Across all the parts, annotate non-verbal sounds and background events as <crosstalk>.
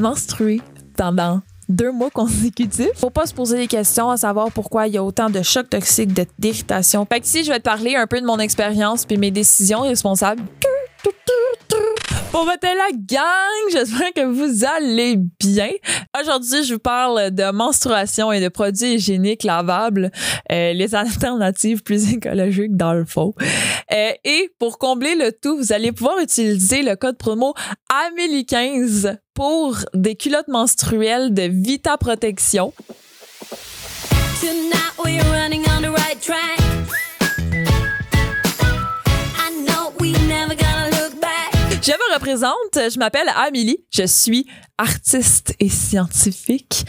menstrué pendant deux mois consécutifs. Faut pas se poser des questions à savoir pourquoi il y a autant de chocs toxiques, d'irritation. Fait que si je vais te parler un peu de mon expérience puis mes décisions responsables. Pour votre la gang, j'espère que vous allez bien. Aujourd'hui, je vous parle de menstruation et de produits hygiéniques lavables, euh, les alternatives plus écologiques dans le fond. Euh, et pour combler le tout, vous allez pouvoir utiliser le code promo AMELI15 pour des culottes menstruelles de Vita Protection. Tonight running on the right track. Je me représente, je m'appelle Amélie, je suis artiste et scientifique,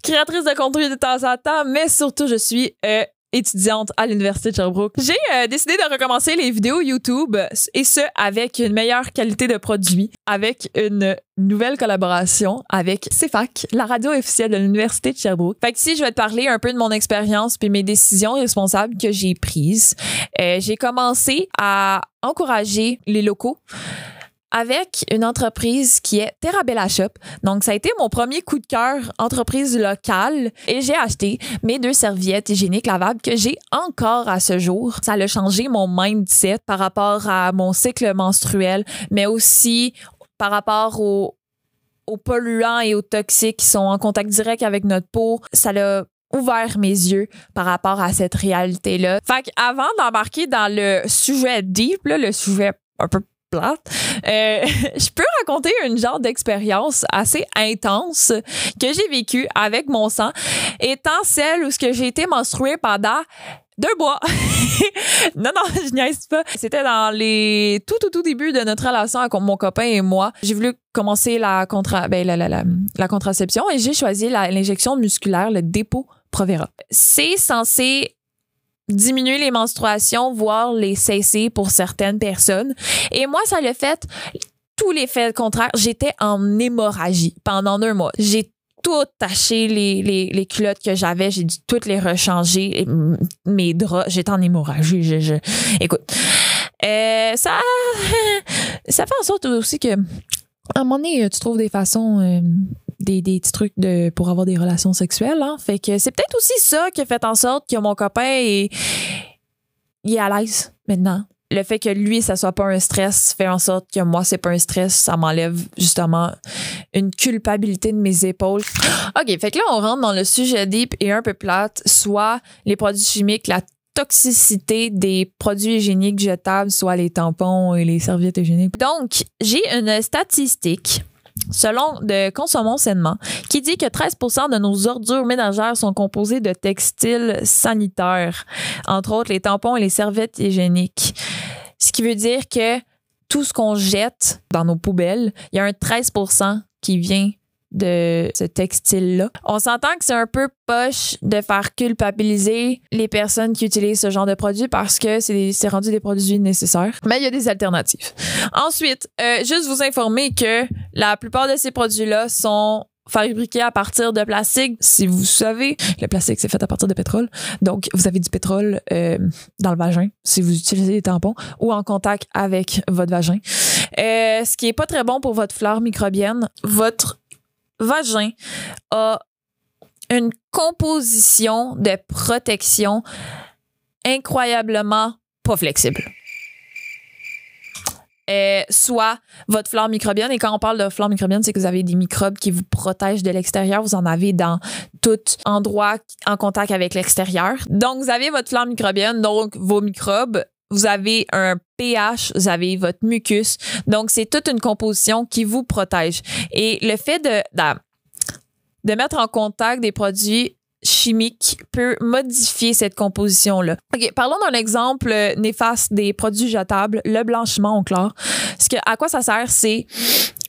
créatrice de contenu de temps en temps, mais surtout je suis euh, étudiante à l'Université de Sherbrooke. J'ai euh, décidé de recommencer les vidéos YouTube et ce avec une meilleure qualité de produit, avec une nouvelle collaboration avec CFAC, la radio officielle de l'Université de Sherbrooke. Fait que ici, je vais te parler un peu de mon expérience puis mes décisions responsables que j'ai prises. Euh, j'ai commencé à encourager les locaux avec une entreprise qui est Terrabella Shop. Donc, ça a été mon premier coup de cœur entreprise locale et j'ai acheté mes deux serviettes hygiéniques lavables que j'ai encore à ce jour. Ça a changé mon mindset par rapport à mon cycle menstruel, mais aussi par rapport aux, polluants et aux toxiques qui sont en contact direct avec notre peau. Ça l'a ouvert mes yeux par rapport à cette réalité-là. Fait avant d'embarquer dans le sujet deep, là, le sujet un peu euh, <laughs> je peux raconter une genre d'expérience assez intense que j'ai vécue avec mon sang, étant celle où ce que j'ai été menstruée pendant deux mois. <laughs> non, non, <laughs> je niaise pas. C'était dans les tout, tout, tout début de notre relation avec mon copain et moi. J'ai voulu commencer la, ben, la contraception et j'ai choisi l'injection musculaire, le dépôt Provera. C'est censé diminuer les menstruations, voire les cesser pour certaines personnes. Et moi, ça l'a fait tous les faits contraires. J'étais en hémorragie pendant un mois. J'ai tout taché les, les, culottes que j'avais. J'ai dû toutes les rechanger. Mes draps, j'étais en hémorragie. Je, je... Écoute, euh, ça, <laughs> ça fait en sorte aussi que à un moment donné, tu trouves des façons euh, des, petits trucs de pour avoir des relations sexuelles. Hein? Fait que c'est peut-être aussi ça qui a fait en sorte que mon copain est, est à l'aise maintenant. Le fait que lui, ça soit pas un stress fait en sorte que moi, c'est pas un stress. Ça m'enlève justement une culpabilité de mes épaules. <gasps> OK, fait que là, on rentre dans le sujet deep et un peu plate, soit les produits chimiques, la toxicité des produits hygiéniques jetables, soit les tampons et les serviettes hygiéniques. Donc, j'ai une statistique selon de Consommons sainement, qui dit que 13 de nos ordures ménagères sont composées de textiles sanitaires, entre autres les tampons et les serviettes hygiéniques. Ce qui veut dire que tout ce qu'on jette dans nos poubelles, il y a un 13% qui vient de ce textile-là. On s'entend que c'est un peu poche de faire culpabiliser les personnes qui utilisent ce genre de produits parce que c'est rendu des produits nécessaires. Mais il y a des alternatives. Ensuite, euh, juste vous informer que la plupart de ces produits-là sont fabriqués à partir de plastique. Si vous savez, le plastique, c'est fait à partir de pétrole. Donc, vous avez du pétrole euh, dans le vagin si vous utilisez des tampons ou en contact avec votre vagin. Euh, ce qui est pas très bon pour votre flore microbienne. Votre vagin a une composition de protection incroyablement pas flexible. Euh, soit votre flore microbienne. Et quand on parle de flore microbienne, c'est que vous avez des microbes qui vous protègent de l'extérieur. Vous en avez dans tout endroit en contact avec l'extérieur. Donc, vous avez votre flore microbienne, donc vos microbes. Vous avez un pH, vous avez votre mucus. Donc, c'est toute une composition qui vous protège. Et le fait de, de, mettre en contact des produits chimiques peut modifier cette composition-là. OK, parlons d'un exemple néfaste des produits jetables, le blanchiment au chlore. Ce que, à quoi ça sert, c'est...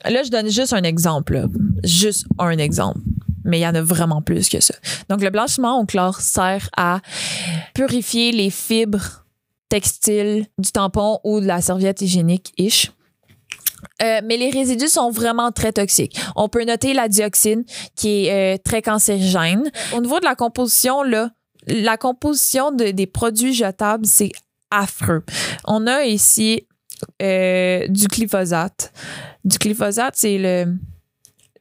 Là, je donne juste un exemple. Juste un exemple. Mais il y en a vraiment plus que ça. Donc, le blanchiment au chlore sert à purifier les fibres textiles du tampon ou de la serviette hygiénique ish euh, mais les résidus sont vraiment très toxiques. On peut noter la dioxine qui est euh, très cancérigène. Au niveau de la composition, là, la composition de, des produits jetables, c'est affreux. On a ici euh, du glyphosate. Du glyphosate, c'est le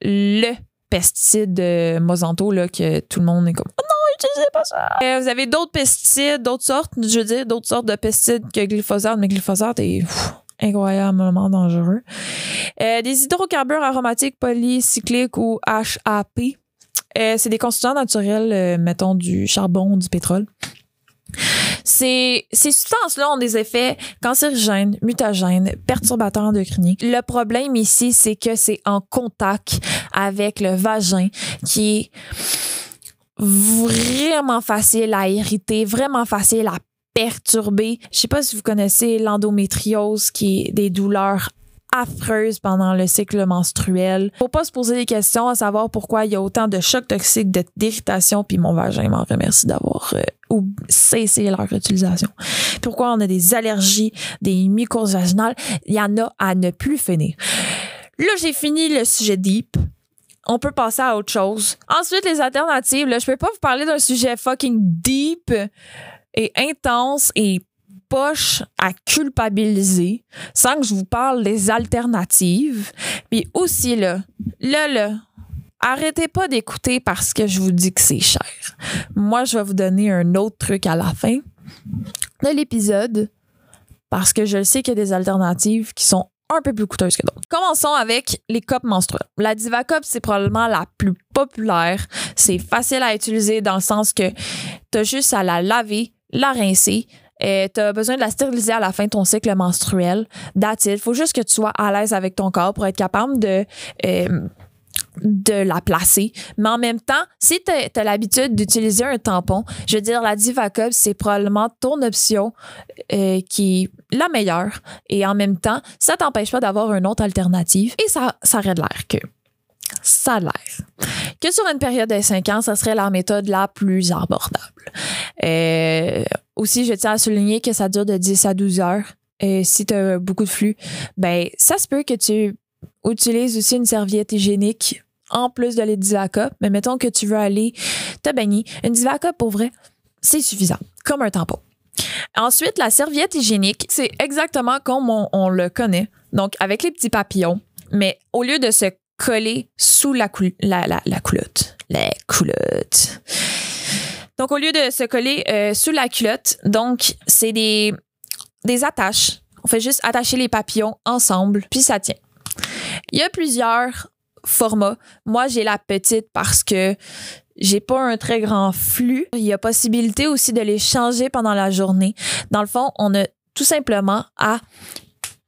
le pesticide de Monsanto là, que tout le monde est comme oh Euh, vous avez d'autres pesticides, d'autres sortes, je veux dire, d'autres sortes de pesticides que glyphosate, mais glyphosate est incroyablement dangereux. Euh, des hydrocarbures aromatiques polycycliques ou HAP. Euh, c'est des constituants naturels, mettons du charbon, du pétrole. Ces, ces substances-là ont des effets cancérigènes, mutagènes, perturbateurs endocriniens. Le problème ici, c'est que c'est en contact avec le vagin qui est vraiment facile à irriter, vraiment facile à perturber. Je sais pas si vous connaissez l'endométriose qui est des douleurs affreuses pendant le cycle menstruel. Faut pas se poser des questions à savoir pourquoi il y a autant de chocs toxiques, d'irritation, puis mon vagin m'en remercie d'avoir euh, ou cessé leur utilisation. Pourquoi on a des allergies, des mycoses vaginales, il y en a à ne plus finir. Là, j'ai fini le sujet deep. On peut passer à autre chose. Ensuite, les alternatives. Là, je peux pas vous parler d'un sujet fucking deep et intense et poche à culpabiliser sans que je vous parle des alternatives. Puis aussi, là, là, là, arrêtez pas d'écouter parce que je vous dis que c'est cher. Moi, je vais vous donner un autre truc à la fin de l'épisode parce que je sais qu'il y a des alternatives qui sont un peu plus coûteuses que d'autres. Commençons avec les copes menstruelles. La Diva Cup, c'est probablement la plus populaire. C'est facile à utiliser dans le sens que tu as juste à la laver, la rincer, tu as besoin de la stériliser à la fin de ton cycle menstruel. That's it. Faut juste que tu sois à l'aise avec ton corps pour être capable de euh, de la placer. Mais en même temps, si tu as, l'habitude d'utiliser un tampon, je veux dire, la Divacup, c'est probablement ton option euh, qui est la meilleure. Et en même temps, ça t'empêche pas d'avoir une autre alternative. Et ça, ça aurait l'air que ça a l'air. Que sur une période de 5 ans, ça serait la méthode la plus abordable. Euh, aussi, je tiens à souligner que ça dure de 10 à 12 heures. Et si tu as beaucoup de flux, ben ça se peut que tu utilises aussi une serviette hygiénique en plus de les Divacup, mais mettons que tu veux aller te baigner. Une Divacup, pour vrai, c'est suffisant, comme un tampon. Ensuite, la serviette hygiénique, c'est exactement comme on, le connaît, donc avec les petits papillons, mais au lieu de se coller sous la, la, la, la la. Donc, au lieu de se coller euh, sous la culotte, donc, c'est des, des attaches. On fait juste attacher les papillons ensemble, puis ça tient. Il y a plusieurs formats. Moi, j'ai la petite parce que j'ai pas un très grand flux. Il y a possibilité aussi de les changer pendant la journée. Dans le fond, on a tout simplement à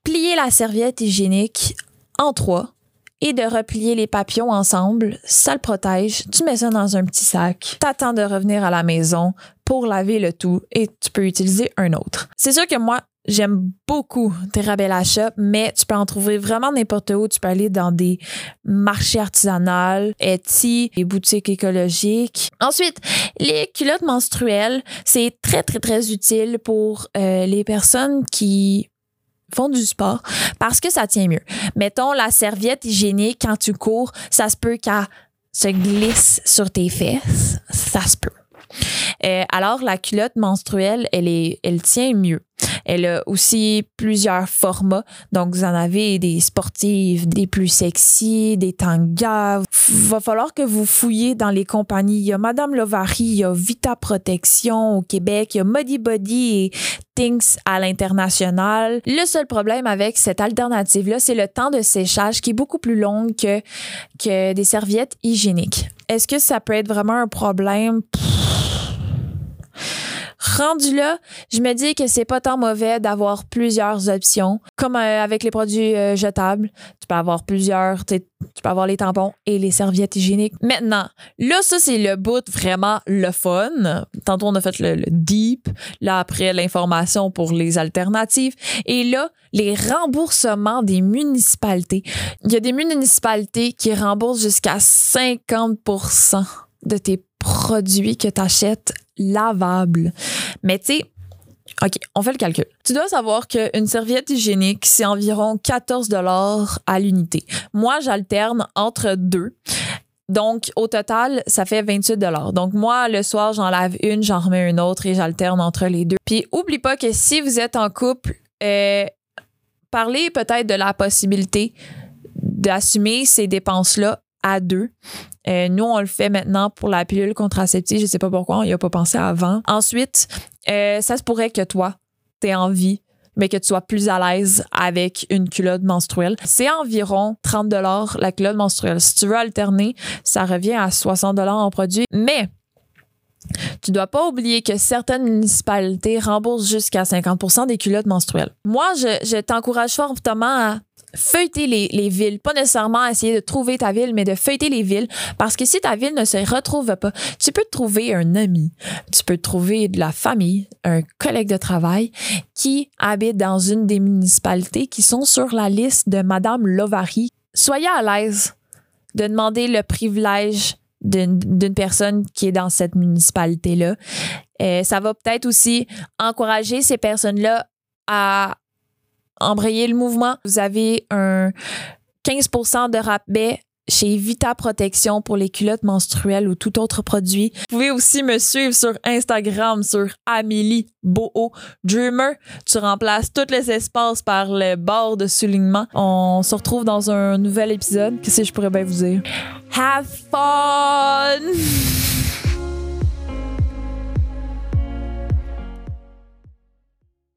plier la serviette hygiénique en trois et de replier les papillons ensemble. Ça le protège. Tu mets ça dans un petit sac. T'attends de revenir à la maison pour laver le tout et tu peux utiliser un autre. C'est sûr que moi, J'aime beaucoup Terrabella Shop, mais tu peux en trouver vraiment n'importe où. Tu peux aller dans des marchés artisanaux, Etsy, des boutiques écologiques. Ensuite, les culottes menstruelles, c'est très, très, très utile pour euh, les personnes qui font du sport parce que ça tient mieux. Mettons la serviette hygiénique quand tu cours, ça se peut qu'elle se glisse sur tes fesses. Ça se peut. Euh, alors, la culotte menstruelle, elle, est, elle tient mieux. Elle a aussi plusieurs formats. Donc, vous en avez des sportives, des plus sexy, des tangas. Va falloir que vous fouillez dans les compagnies. Il y a Madame Lovary, il y a Vita Protection au Québec, il y a Muddy Body et Things à l'international. Le seul problème avec cette alternative-là, c'est le temps de séchage qui est beaucoup plus long que, que des serviettes hygiéniques. Est-ce que ça peut être vraiment un problème? Rendu là, je me dis que c'est pas tant mauvais d'avoir plusieurs options. Comme euh, avec les produits euh, jetables, tu peux avoir plusieurs, tu peux avoir les tampons et les serviettes hygiéniques. Maintenant, là, ça, c'est le bout vraiment le fun. Tantôt, on a fait le, deep. Là, après, l'information pour les alternatives. Et là, les remboursements des municipalités. Il y a des municipalités qui remboursent jusqu'à 50% de tes produits que tu achètes lavables. Mais tu OK, on fait le calcul. Tu dois savoir qu'une serviette hygiénique, c'est environ 14 dollars à l'unité. Moi, j'alterne entre deux. Donc, au total, ça fait 28 dollars. Donc, moi, le soir, j'en lave une, j'en remets une autre et j'alterne entre les deux. Puis, oublie pas que si vous êtes en couple, euh, parlez peut-être de la possibilité d'assumer ces dépenses-là deux. Euh, nous, on le fait maintenant pour la pilule contraceptive. Je sais pas pourquoi, on y a pas pensé avant. Ensuite, euh, ça se pourrait que toi, tu aies envie mais que tu sois plus à l'aise avec une culotte menstruelle. C'est environ 30 dollars la culotte menstruelle. Si tu veux alterner, ça revient à 60 dollars en produit. Mais tu dois pas oublier que certaines municipalités remboursent jusqu'à 50% des culottes menstruelles. Moi, je, t'encourage fortement à feuilleter les, les, villes, pas nécessairement essayer de trouver ta ville, mais de feuilleter les villes, parce que si ta ville ne se retrouve pas, tu peux trouver un ami, tu peux trouver de la famille, un collègue de travail qui habite dans une des municipalités qui sont sur la liste de Madame Lovary. Soyez à l'aise de demander le privilège d'une personne qui est dans cette municipalité-là. Euh, ça va peut-être aussi encourager ces personnes-là à embrayer le mouvement. Vous avez un 15 de rabais chez Vita Protection pour les culottes menstruelles ou tout autre produit. Vous pouvez aussi me suivre sur Instagram sur Amélie Boho Dreamer. Tu remplaces tous les espaces par le bord de soulignement. On se retrouve dans un nouvel épisode. Qu'est-ce que je pourrais bien vous dire? Have fun! <laughs>